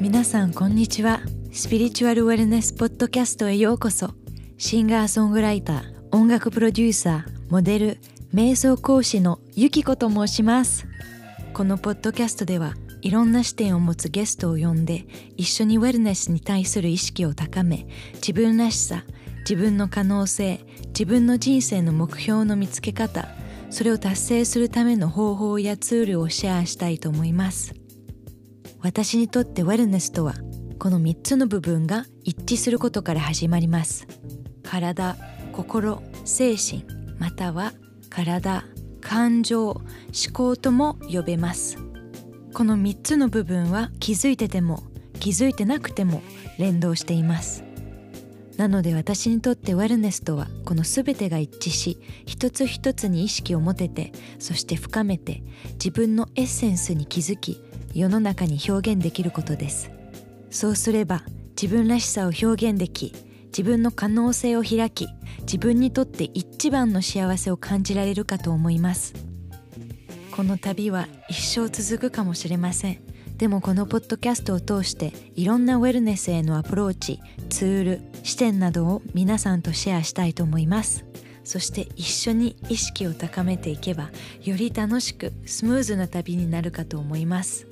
皆さんこんにちは。スピリチュアルウェルネスポッドキャストへようこそ。シンガーソングライター音楽プロデューサーモデル瞑想講師のゆきこと申します。このポッドキャストではいろんな視点を持つゲストを呼んで一緒にウェルネスに対する意識を高め自分らしさ自分の可能性自分の人生の目標の見つけ方それを達成するための方法やツールをシェアしたいと思います。私にとってウェルネスとはこの3つの部分が一致することから始まります。体心精神または体感情思考とも呼べます。この3つの部分は気づいてても気づいてなくても連動しています。なので私にとってウェルネスとはこの全てが一致し一つ一つに意識を持ててそして深めて自分のエッセンスに気づき世の中に表現できることです。そうすれば自分らしさを表現でき自分の可能性を開き自分にとって一番の幸せを感じられるかと思います。この旅は一生続くかもしれません。でもこのポッドキャストを通していろんなウェルネスへのアプローチツール視点などを皆さんとシェアしたいと思います。そして一緒に意識を高めていけばより楽しくスムーズな旅になるかと思います。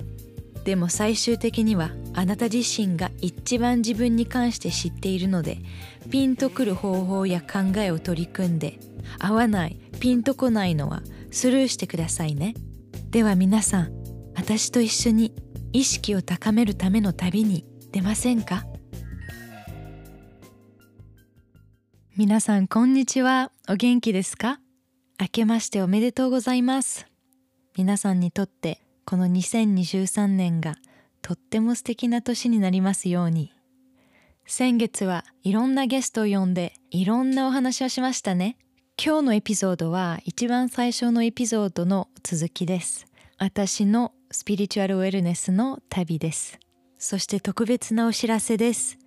でも最終的にはあなた自身が一番自分に関して知っているのでピンとくる方法や考えを取り組んで合わないピンとこないのはスルーしてくださいね。では皆さん私と一緒に意識を高めるための旅に出ませんか？皆さんこんにちは。お元気ですか？明けましておめでとうございます。皆さんにとってこの2023年がとっても素敵な年になりますように。先月はいろんなゲストを呼んでいろんなお話をしましたね。今日のエピソードは一番最初のエピソードの続きです。私のスピリチュアルウェルネスの旅です。そして特別なお知らせです。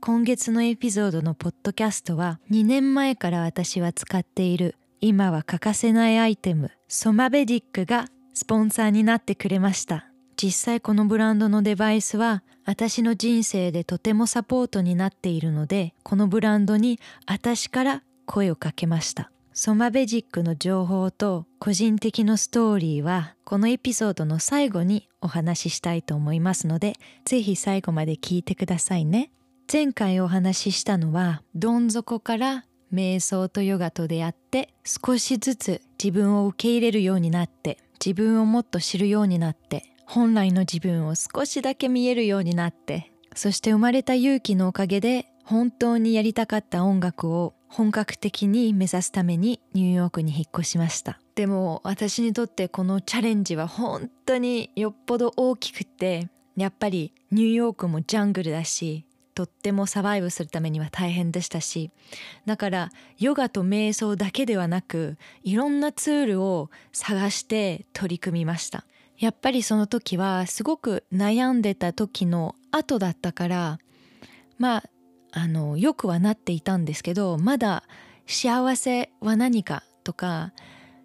今月のエピソードのポッドキャストは2年前から私は使っている今は欠かせないアイテムソマベディックがスポンサーになってくれました。実際このブランドのデバイスは私の人生でとてもサポートになっているのでこのブランドに私から声をかけました。ソマベジックの情報と個人的なストーリーはこのエピソードの最後にお話ししたいと思いますのでぜひ最後まで聞いてくださいね。前回お話ししたのはどん底から瞑想とヨガと出会って少しずつ自分を受け入れるようになって自分をもっと知るようになって本来の自分を少しだけ見えるようになってそして生まれた勇気のおかげで本当にやりたかった音楽を本格的に目指すためにニューヨークに引っ越しました。でも私にとってこのチャレンジは本当によっぽど大きくてやっぱりニューヨークもジャングルだしとってもサバイブするためには大変でしたしだからヨガと瞑想だけではなくいろんなツールを探して取り組みました。やっぱりその時はすごく悩んでた時の後だったからまああのよくはなっていたんですけどまだ幸せは何かとか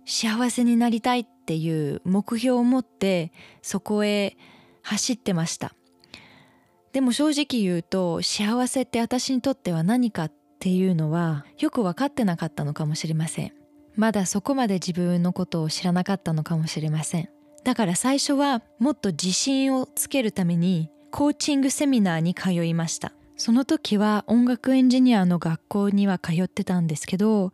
幸せになりたいっていう目標を持ってそこへ走ってました。でも正直言うと幸せって私にとっては何かっていうのはよく分かってなかったのかもしれません。まだそこまで自分のことを知らなかったのかもしれません。だから最初はもっと自信をつけるためにコーチングセミナーに通いました。その時は音楽エンジニアの学校には通ってたんですけど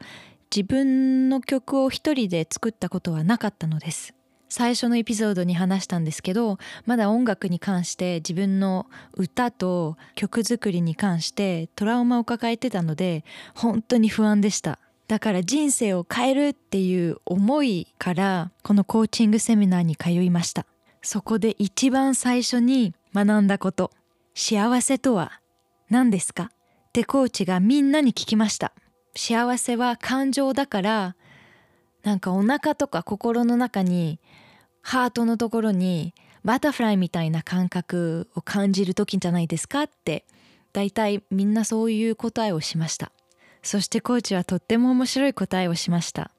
自分の曲を一人で作ったことはなかったのです。最初のエピソードに話したんですけどまだ音楽に関して自分の歌と曲作りに関してトラウマを抱えてたので本当に不安でした。だから人生を変えるっていう思いからこのコーチングセミナーに通いました。そこで一番最初に学んだこと幸せとは何ですか？ってコーチがみんなに聞きました。幸せは感情だからなんかお腹とか心の中にハートのところにバタフライみたいな感覚を感じる時じゃないですかって大体みんなそういう答えをしました。そしてコーチはとっても面白い答えをしました。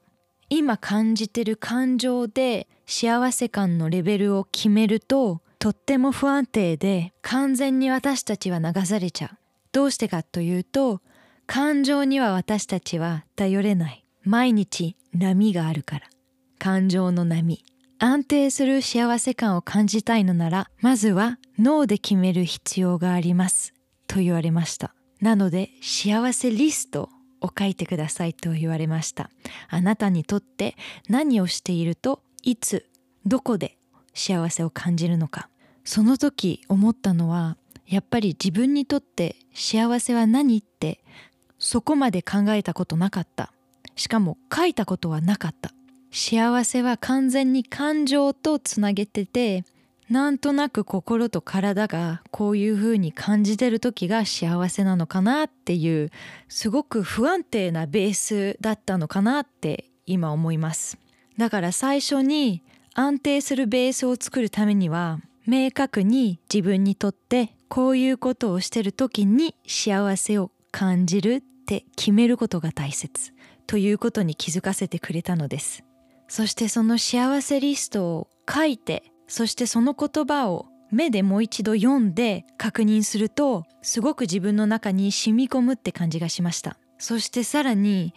今感じてる感情で幸せ感のレベルを決めるととっても不安定で完全に私たちは流されちゃう。どうしてかというと感情には私たちは頼れない。毎日波があるから。感情の波。安定する幸せ感を感じたいのならまずは脳で決める必要がありますと言われました。なので幸せリストを書いてくださいと言われました。あなたにとって何をしているといつどこで幸せを感じるのか。その時思ったのはやっぱり自分にとって幸せは何ってそこまで考えたことなかった。しかも書いたことはなかった。幸せは完全に感情とつなげててなんとなく心と体がこういう風に感じてる時が幸せなのかなっていうすごく不安定なベースだったのかなって今思います。だから最初に安定するベースを作るためには明確に自分にとってこういうことをしてる時に幸せを感じるって決めることが大切ということに気づかせてくれたのです。そしてその幸せリストを書いてそしてその言葉を目でもう一度読んで確認するとすごく自分の中に染み込むって感じがしました。そしてさらに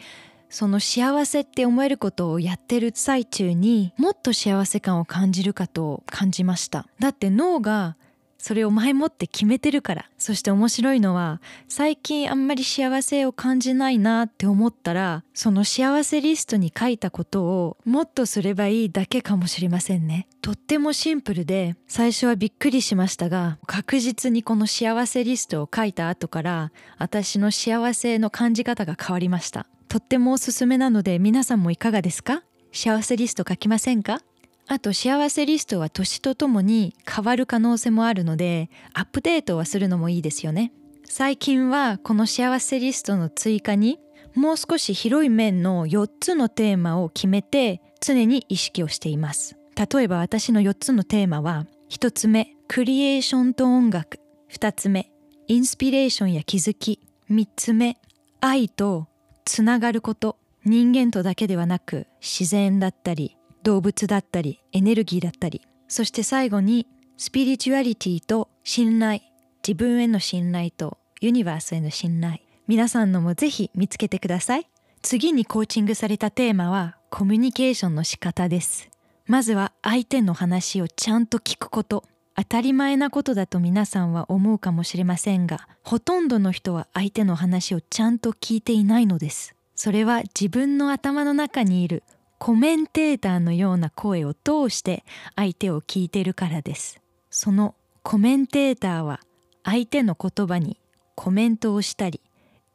その幸せって思えることをやってる最中にもっと幸せ感を感じるかと感じました。だって脳がそれを前もって決めてるから。そして面白いのは最近あんまり幸せを感じないなって思ったらその幸せリストに書いたことをもっとすればいいだけかもしれませんね。とってもシンプルで最初はびっくりしましたが確実にこの幸せリストを書いた後から私の幸せの感じ方が変わりました。とってもおすすめなので皆さんもいかがですか？幸せリスト書きませんか？あと幸せリストは年とともに変わる可能性もあるのでアップデートはするのもいいですよね。最近はこの幸せリストの追加にもう少し広い面の4つのテーマを決めて常に意識をしています。例えば私の4つのテーマは1つ目クリエーションと音楽。2つ目インスピレーションや気づき。3つ目愛とつながること。人間とだけではなく自然だったり動物だったりエネルギーだったりそして最後にスピリチュアリティと信頼自分への信頼とユニバースへの信頼皆さんのもぜひ見つけてください。次にコーチングされたテーマはコミュニケーションの仕方です。まずは相手の話をちゃんと聞くこと。当たり前なことだと皆さんは思うかもしれませんがほとんどの人は相手の話をちゃんと聞いていないのです。それは自分の頭の中にいるコメンテーターのような声を通して相手を聞いてるからです。そのコメンテーターは相手の言葉にコメントをしたり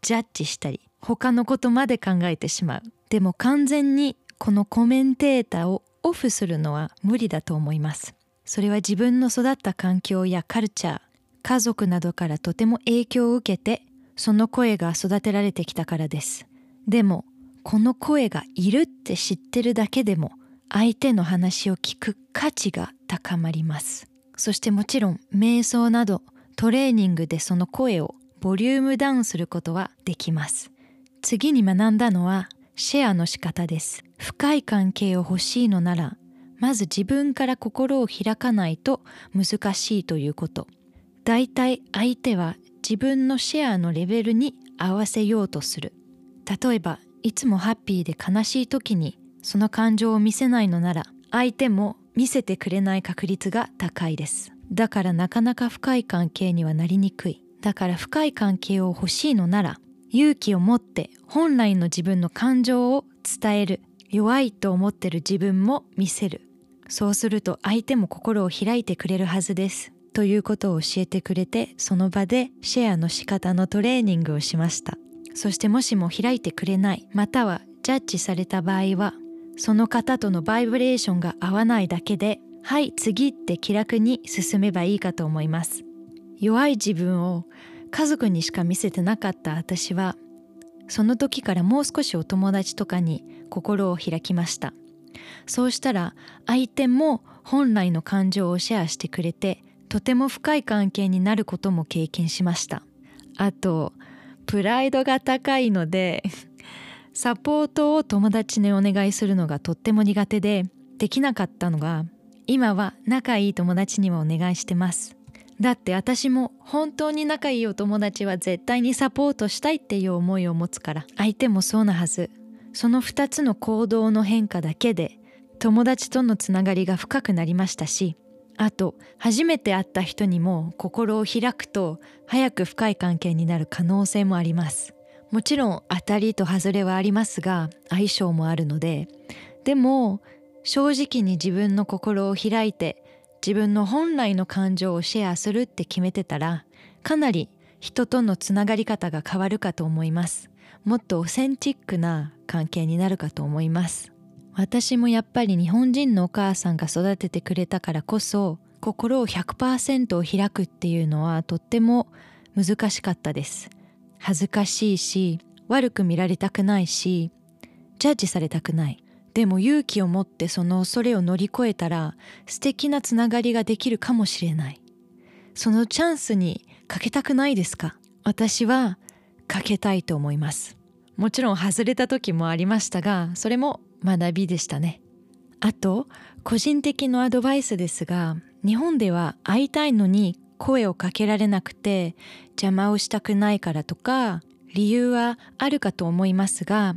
ジャッジしたり他のことまで考えてしまう。でも完全にこのコメンテーターをオフするのは無理だと思います。それは自分の育った環境やカルチャー家族などからとても影響を受けてその声が育てられてきたからです。でもこの声がいるって知ってるだけでも相手の話を聞く価値が高まります。そしてもちろん瞑想などトレーニングでその声をボリュームダウンすることはできます。次に学んだのはシェアの仕方です。深い関係を欲しいのならまず自分から心を開かないと難しいということ。だいたい相手は自分のシェアのレベルに合わせようとする。例えばいつもハッピーで悲しい時にその感情を見せないのなら相手も見せてくれない確率が高いです。だからなかなか深い関係にはなりにくい。だから深い関係を欲しいのなら勇気を持って本来の自分の感情を伝える。弱いと思ってる自分も見せる。そうすると相手も心を開いてくれるはずです。ということを教えてくれてその場でシェアの仕方のトレーニングをしました。そしてもしも開いてくれないまたはジャッジされた場合はその方とのバイブレーションが合わないだけではい次って気楽に進めばいいかと思います。弱い自分を家族にしか見せてなかった私はその時からもう少しお友達とかに心を開きました。そうしたら相手も本来の感情をシェアしてくれてとても深い関係になることも経験しました。あとプライドが高いのでサポートを友達にお願いするのがとっても苦手でできなかったのが今は仲いい友達にはお願いしてます。だって私も本当に仲いいお友達は絶対にサポートしたいっていう思いを持つから相手もそうなはず。その2つの行動の変化だけで友達とのつながりが深くなりましたしあと初めて会った人にも心を開くと早く深い関係になる可能性もあります。もちろん当たりと外れはありますが相性もあるので。でも正直に自分の心を開いて自分の本来の感情をシェアするって決めてたらかなり人とのつながり方が変わるかと思います。もっとオセンティックな関係になるかと思います。私もやっぱり日本人のお母さんが育ててくれたからこそ心を100%を開くっていうのはとっても難しかったです。恥ずかしいし悪く見られたくないしジャッジされたくない。でも勇気を持ってその恐れを乗り越えたら素敵なつながりができるかもしれない。そのチャンスにかけたくないですか？私はかけたいと思います。もちろん外れた時もありましたがそれも学びでしたね。あと個人的なアドバイスですが日本では会いたいのに声をかけられなくて邪魔をしたくないからとか理由はあるかと思いますが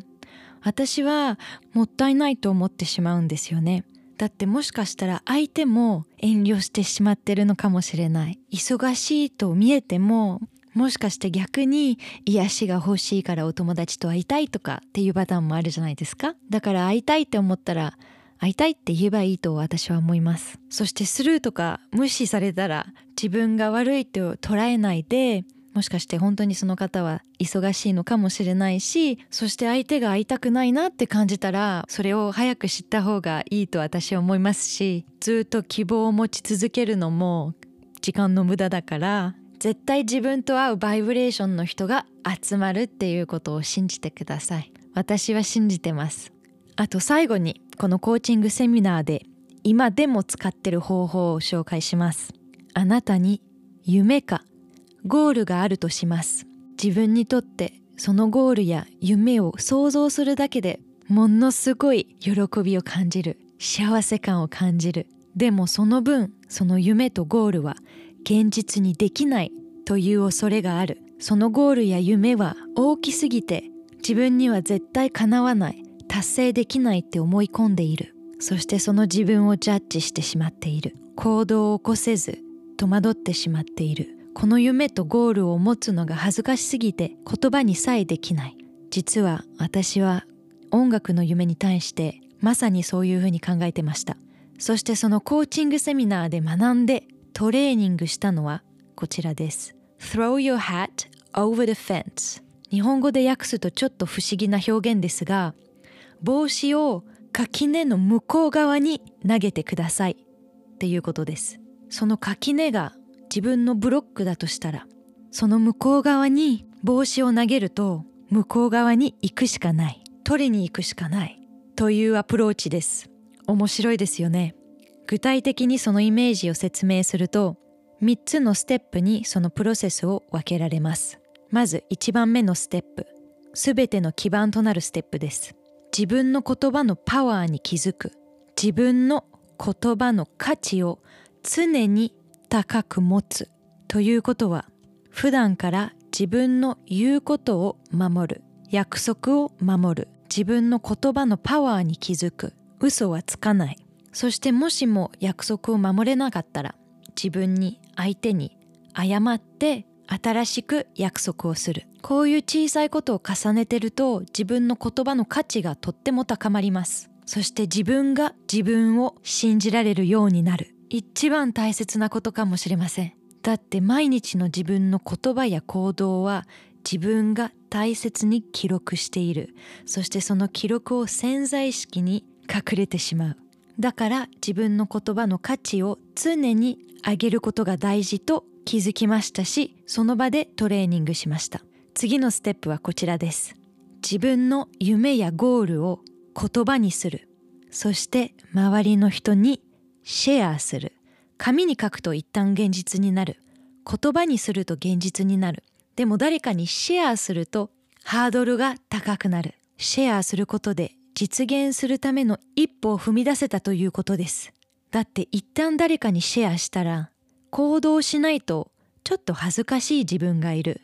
私はもったいないと思ってしまうんですよね。だってもしかしたら相手も遠慮してしまってるのかもしれない。忙しいと見えてももしかして逆に癒しが欲しいからお友達と会いたいとかっていうパターンもあるじゃないですか。だから会いたいって思ったら会いたいって言えばいいと私は思います。そしてスルーとか無視されたら自分が悪いと捉えないでもしかして本当にその方は忙しいのかもしれないしそして相手が会いたくないなって感じたらそれを早く知った方がいいと私は思いますしずっと希望を持ち続けるのも時間の無駄だから絶対自分と合うバイブレーションの人が集まるっていうことを信じてください。私は信じてます。あと最後にこのコーチングセミナーで今でも使ってる方法を紹介します。あなたに夢かゴールがあるとします。自分にとってそのゴールや夢を想像するだけでものすごい喜びを感じる。幸せ感を感じる。でもその分その夢とゴールは現実にできないという恐れがある。そのゴールや夢は大きすぎて自分には絶対叶わない達成できないって思い込んでいる。そしてその自分をジャッジしてしまっている。行動を起こせず戸惑ってしまっている。この夢とゴールを持つのが恥ずかしすぎて言葉にさえできない。実は私は音楽の夢に対してまさにそういうふうに考えてました。そしてそのコーチングセミナーで学んでトレーニングしたのはこちらです。Throw your hat over the fence 日本語で訳すとちょっと不思議な表現ですが帽子を垣根の向こう側に投げてくださいっていうことです。その垣根が自分のブロックだとしたらその向こう側に帽子を投げると向こう側に行くしかない。取りに行くしかない。というアプローチです。面白いですよね。具体的にそのイメージを説明すると3つのステップにそのプロセスを分けられます。まず1番目のステップすべての基盤となるステップです。自分の言葉のパワーに気づく。自分の言葉の価値を常に高く持つ。ということは普段から自分の言うことを守る。約束を守る。自分の言葉のパワーに気づく。嘘はつかない。そしてもしも約束を守れなかったら自分に相手に謝って新しく約束をする。こういう小さいことを重ねてると自分の言葉の価値がとっても高まります。そして自分が自分を信じられるようになる。一番大切なことかもしれません。だって毎日の自分の言葉や行動は自分が大切に記録している。そしてその記録を潜在意識に隠れてしまう。だから自分の言葉の価値を常に上げることが大事と気づきましたしその場でトレーニングしました。次のステップはこちらです。自分の夢やゴールを言葉にする。そして周りの人にシェアする。紙に書くと一旦現実になる。言葉にすると現実になる。でも誰かにシェアするとハードルが高くなる。シェアすることで実現するための一歩を踏み出せたということです。だって一旦誰かにシェアしたら行動しないとちょっと恥ずかしい自分がいる。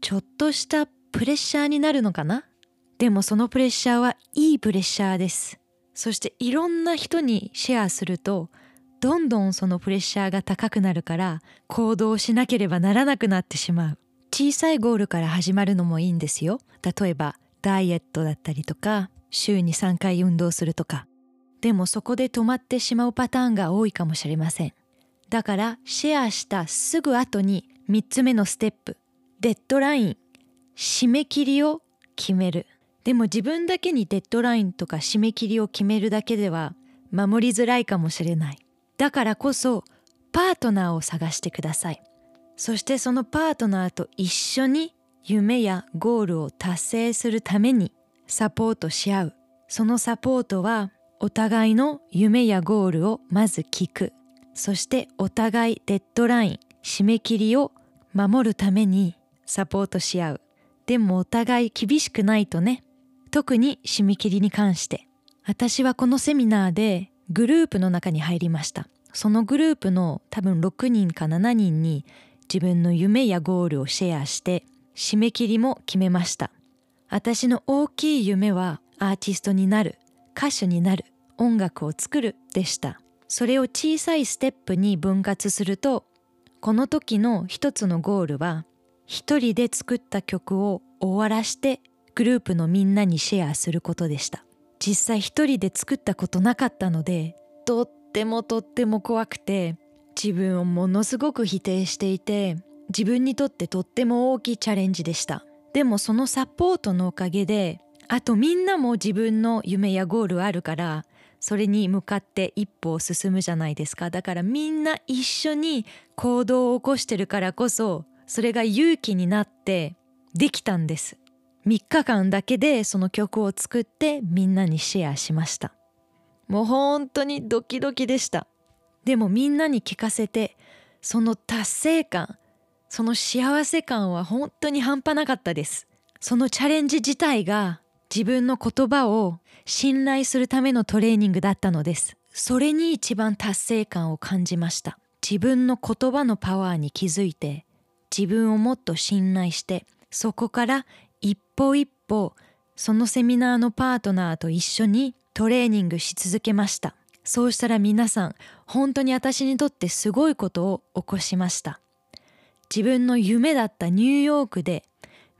ちょっとしたプレッシャーになるのかな？でもそのプレッシャーはいいプレッシャーです。そしていろんな人にシェアするとどんどんそのプレッシャーが高くなるから行動しなければならなくなってしまう。小さいゴールから始まるのもいいんですよ。例えばダイエットだったりとか。週に3回運動するとか。でもそこで止まってしまうパターンが多いかもしれません。だからシェアしたすぐ後に3つ目のステップ。デッドライン。締め切りを決める。でも自分だけにデッドラインとか締め切りを決めるだけでは守りづらいかもしれない。だからこそパートナーを探してください。そしてそのパートナーと一緒に夢やゴールを達成するためにサポートし合う。そのサポートはお互いの夢やゴールをまず聞く。そしてお互いデッドライン締め切りを守るためにサポートし合う。でもお互い厳しくないとね。特に締め切りに関して。私はこのセミナーでグループの中に入りました。そのグループの多分6人か7人に自分の夢やゴールをシェアして締め切りも決めました。私の大きい夢はアーティストになる歌手になる音楽を作るでした。それを小さいステップに分割するとこの時の一つのゴールは一人で作った曲を終わらしてグループのみんなにシェアすることでした。実際一人で作ったことなかったのでとってもとっても怖くて自分をものすごく否定していて自分にとってとっても大きいチャレンジでした。でもそのサポートのおかげであとみんなも自分の夢やゴールあるからそれに向かって一歩を進むじゃないですか。だからみんな一緒に行動を起こしてるからこそそれが勇気になってできたんです。3日間だけでその曲を作ってみんなにシェアしました。もう本当にドキドキでした。でもみんなに聞かせてその達成感その幸せ感は本当に半端なかったです。そのチャレンジ自体が自分の言葉を信頼するためのトレーニングだったのです。それに一番達成感を感じました。自分の言葉のパワーに気づいて自分をもっと信頼してそこから一歩一歩そのセミナーのパートナーと一緒にトレーニングし続けました。そうしたら皆さん本当に私にとってすごいことを起こしました。自分の夢だったニューヨークで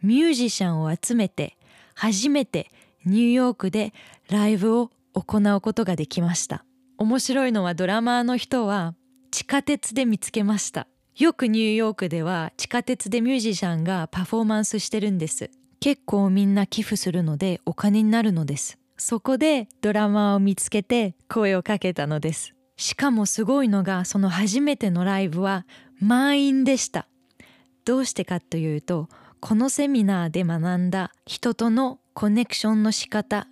ミュージシャンを集めて初めてニューヨークでライブを行うことができました。面白いのはドラマーの人は地下鉄で見つけました。よくニューヨークでは地下鉄でミュージシャンがパフォーマンスしてるんです。結構みんな寄付するのでお金になるのです。そこでドラマーを見つけて声をかけたのです。しかもすごいのがその初めてのライブは満員でした。どうしてかというとこのセミナーで学んだ人とのコネクションの仕方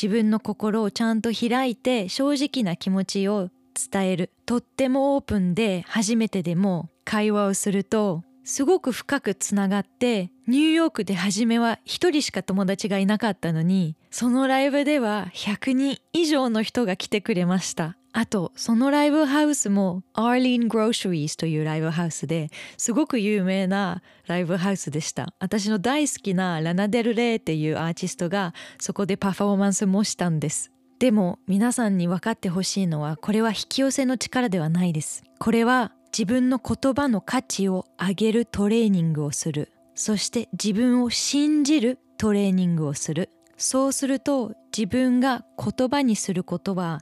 自分の心をちゃんと開いて正直な気持ちを伝える。とってもオープンで初めてでも会話をするとすごく深くつながってニューヨークで初めは一人しか友達がいなかったのにそのライブでは100人以上の人が来てくれました。あとそのライブハウスも Arlene's Grocery というライブハウスですごく有名なライブハウスでした。私の大好きなラナ・デル・レイっていうアーティストがそこでパフォーマンスもしたんです。でも皆さんに分かってほしいのはこれは引き寄せの力ではないです。これは自分の言葉の価値を上げるトレーニングをする。そして自分を信じるトレーニングをする。そうすると自分が言葉にすることは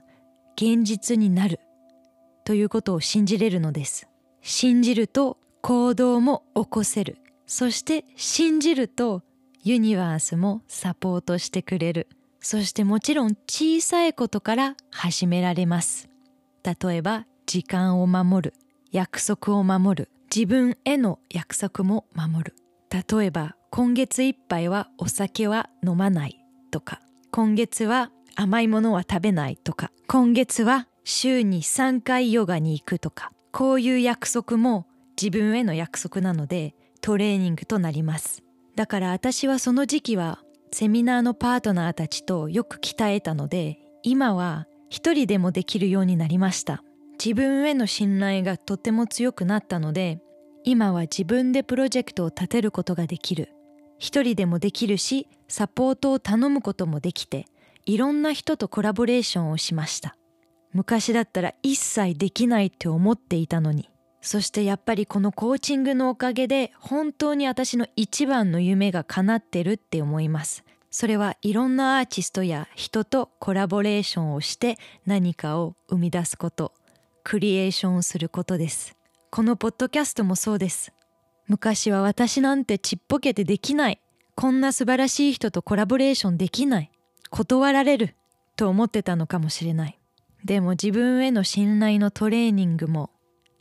現実になるということを信じれるのです。信じると行動も起こせる。そして信じるとユニバースもサポートしてくれる。そしてもちろん小さいことから始められます。例えば時間を守る。約束を守る。自分への約束も守る。例えば今月いっぱいはお酒は飲まないとか。今月は甘いものは食べないとか今月は週に3回ヨガに行くとかこういう約束も自分への約束なのでトレーニングとなります。だから私はその時期はセミナーのパートナーたちとよく鍛えたので今は一人でもできるようになりました。自分への信頼がとても強くなったので今は自分でプロジェクトを立てることができる。一人でもできるしサポートを頼むこともできていろんな人とコラボレーションをしました。昔だったら一切できないって思っていたのに。そしてやっぱりこのコーチングのおかげで本当に私の一番の夢が叶ってるって思います。それはいろんなアーティストや人とコラボレーションをして何かを生み出すことクリエーションをすることです。このポッドキャストもそうです。昔は私なんてちっぽけてできない。こんな素晴らしい人とコラボレーションできない。断られると思ってたのかもしれない。でも自分への信頼のトレーニングも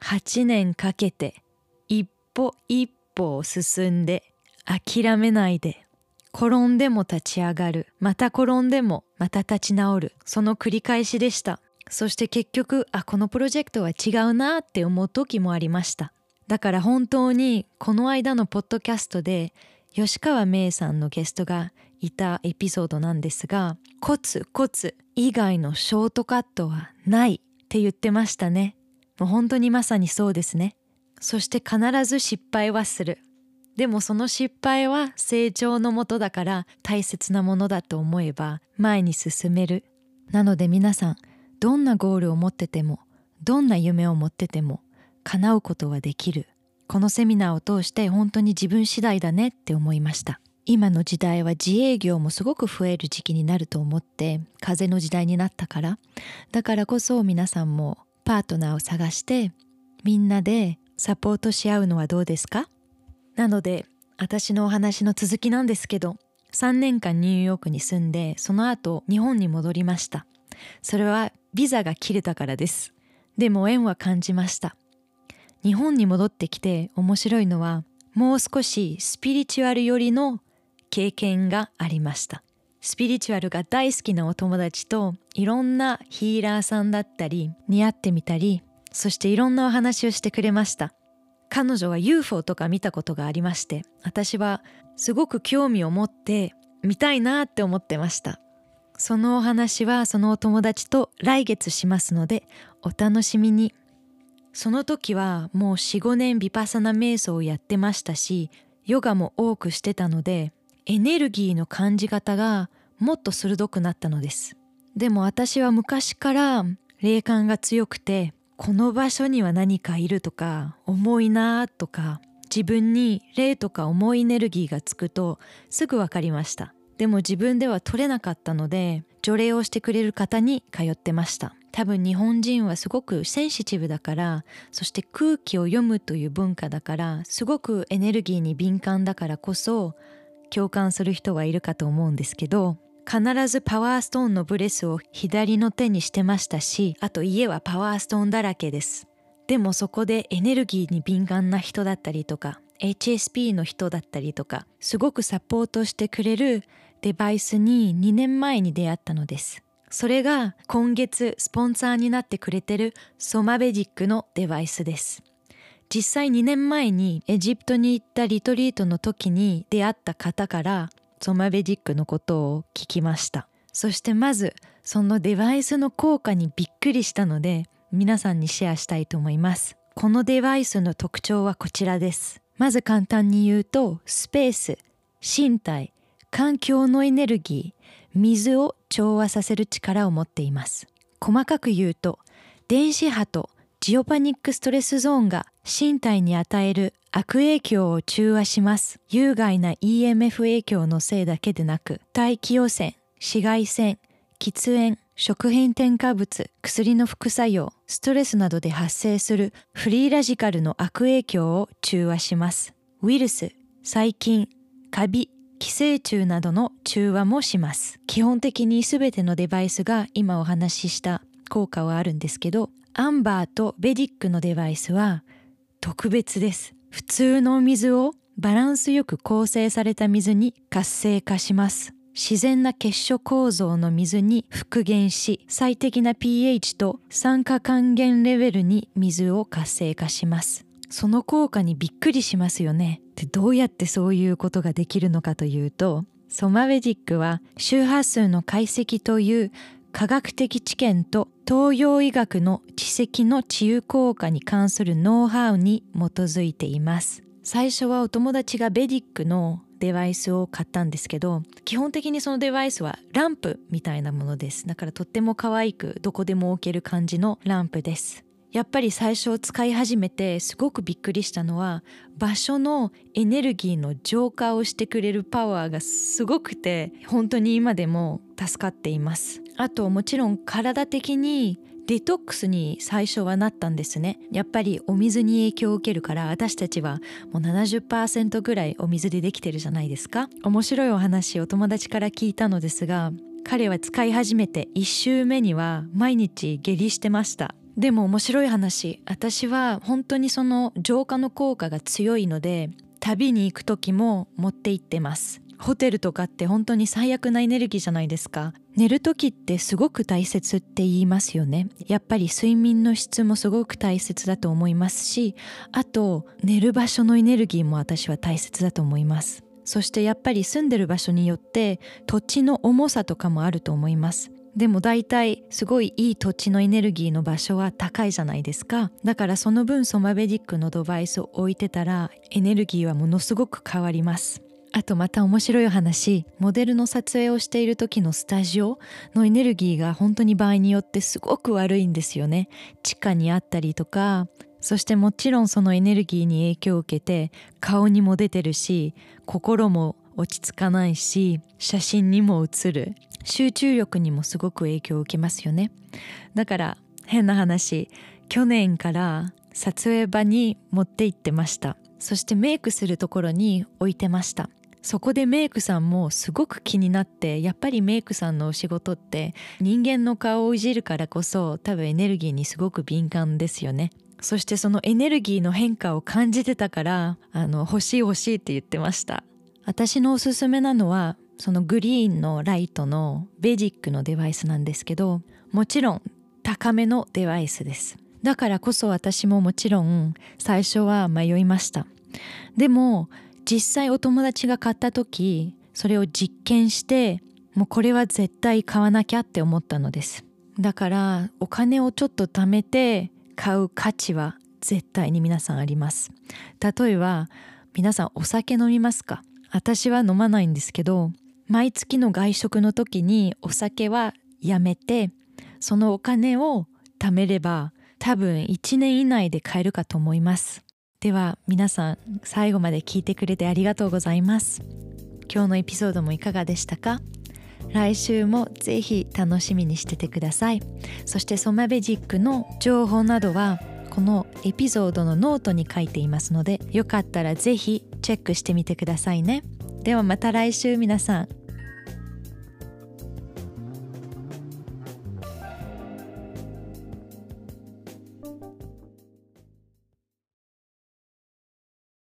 8年かけて一歩一歩を進んで諦めないで転んでも立ち上がる。また転んでもまた立ち直る。その繰り返しでした。そして結局あこのプロジェクトは違うなって思う時もありました。だから本当にこの間のポッドキャストで吉川芽さんのゲストがいたエピソードなんですがコツコツ以外のショートカットはないって言ってましたね。もう本当にまさにそうですね。そして必ず失敗はする。でもその失敗は成長のもとだから大切なものだと思えば前に進める。なので皆さんどんなゴールを持っててもどんな夢を持ってても叶うことはできる。このセミナーを通して本当に自分次第だねって思いました。今の時代は自営業もすごく増える時期になると思って風の時代になったから。だからこそ皆さんもパートナーを探してみんなでサポートし合うのはどうですか？なので私のお話の続きなんですけど3年間ニューヨークに住んでその後日本に戻りました。それはビザが切れたからです。でも縁は感じました。日本に戻ってきて面白いのはもう少しスピリチュアル寄りの経験がありました。スピリチュアルが大好きなお友達といろんなヒーラーさんだったりに会ってみたりそしていろんなお話をしてくれました。彼女は UFO とか見たことがありまして私はすごく興味を持って見たいなって思ってました。そのお話はそのお友達と来月しますのでお楽しみに。その時はもう45年ビパサナ瞑想をやってましたしヨガも多くしてたのでエネルギーの感じ方がもっと鋭くなったのです。でも私は昔から霊感が強くてこの場所には何かいるとか重いなとか自分に霊とか重いエネルギーがつくとすぐ分かりました。でも自分では取れなかったので除霊をしてくれる方に通ってました。多分日本人はすごくセンシティブだからそして空気を読むという文化だからすごくエネルギーに敏感だからこそ共感する人はいるかと思うんですけど必ずパワーストーンのブレスを左の手にしてましたしあと家はパワーストーンだらけです。でもそこでエネルギーに敏感な人だったりとか HSP の人だったりとかすごくサポートしてくれるデバイスに2年前に出会ったのです。それが今月スポンサーになってくれてるソマベジックのデバイスです。実際2年前にエジプトに行ったリトリートの時に出会った方からソマベジックのことを聞きました。そしてまずそのデバイスの効果にびっくりしたので皆さんにシェアしたいと思います。このデバイスの特徴はこちらです。まず簡単に言うとスペース身体環境のエネルギー水を調和させる力を持っています。細かく言うと電子波とジオパニックストレスゾーンが身体に与える悪影響を中和します。有害な EMF 影響のせいだけでなく、大気汚染、紫外線、喫煙、食品添加物、薬の副作用、ストレスなどで発生するフリーラジカルの悪影響を中和します。ウイルス、細菌、カビ、寄生虫などの中和もします。基本的に全てのデバイスが今お話しした効果はあるんですけど、アンバーとベディックのデバイスは特別です。普通の水をバランスよく構成された水に活性化します。自然な結晶構造の水に復元し最適な pH と酸化還元レベルに水を活性化します。その効果にびっくりしますよね。でどうやってそういうことができるのかというとソマベディックは周波数の解析という科学的知見と東洋医学の知跡の治癒効果に関するノウハウに基づいています。最初はお友達がベディックのデバイスを買ったんですけど基本的にそのデバイスはランプみたいなものです。だからとっても可愛くどこでも置ける感じのランプです。やっぱり最初使い始めてすごくびっくりしたのは場所のエネルギーの浄化をしてくれるパワーがすごくて本当に今でも助かっています。あともちろん体的にデトックスに最初はなったんですね。やっぱりお水に影響を受けるから私たちはもう70%ぐらいお水でできてるじゃないですか。面白いお話お友達から聞いたのですが彼は使い始めて1週目には毎日下痢してました。でも面白い話私は本当にその浄化の効果が強いので旅に行く時も持って行ってます。ホテルとかって本当に最悪なエネルギーじゃないですか。寝る時ってすごく大切って言いますよね。やっぱり睡眠の質もすごく大切だと思いますしあと寝る場所のエネルギーも私は大切だと思います。そしてやっぱり住んでる場所によって土地の重さとかもあると思います。でも大体すごいいい土地のエネルギーの場所は高いじゃないですか。だからその分ソマベディックのデバイスを置いてたらエネルギーはものすごく変わります。あとまた面白い話。モデルの撮影をしている時のスタジオのエネルギーが本当に場合によってすごく悪いんですよね。地下にあったりとか。そしてもちろんそのエネルギーに影響を受けて顔にも出てるし心も落ち着かないし写真にも写る。集中力にもすごく影響を受けますよね。だから変な話。去年から撮影場に持って行ってました。そしてメイクするところに置いてました。そこでメイクさんもすごく気になってやっぱりメイクさんのお仕事って人間の顔をいじるからこそ多分エネルギーにすごく敏感ですよね。そしてそのエネルギーの変化を感じてたからあの欲しい欲しいって言ってました。私のおすすめなのはそのグリーンのライトのベジックのデバイスなんですけどもちろん高めのデバイスです。だからこそ私ももちろん最初は迷いました。でも実際お友達が買った時それを実験してもうこれは絶対買わなきゃって思ったのです。だからお金をちょっと貯めて買う価値は絶対に皆さんあります。例えば皆さんお酒飲みますか？私は飲まないんですけど毎月の外食の時にお酒はやめてそのお金を貯めれば多分1年以内で買えるかと思います。では皆さん最後まで聞いてくれてありがとうございます。今日のエピソードもいかがでしたか？来週もぜひ楽しみにしててください。そしてソマベジックの情報などはこのエピソードのノートに書いていますのでよかったらぜひチェックしてみてくださいね。ではまた来週皆さん。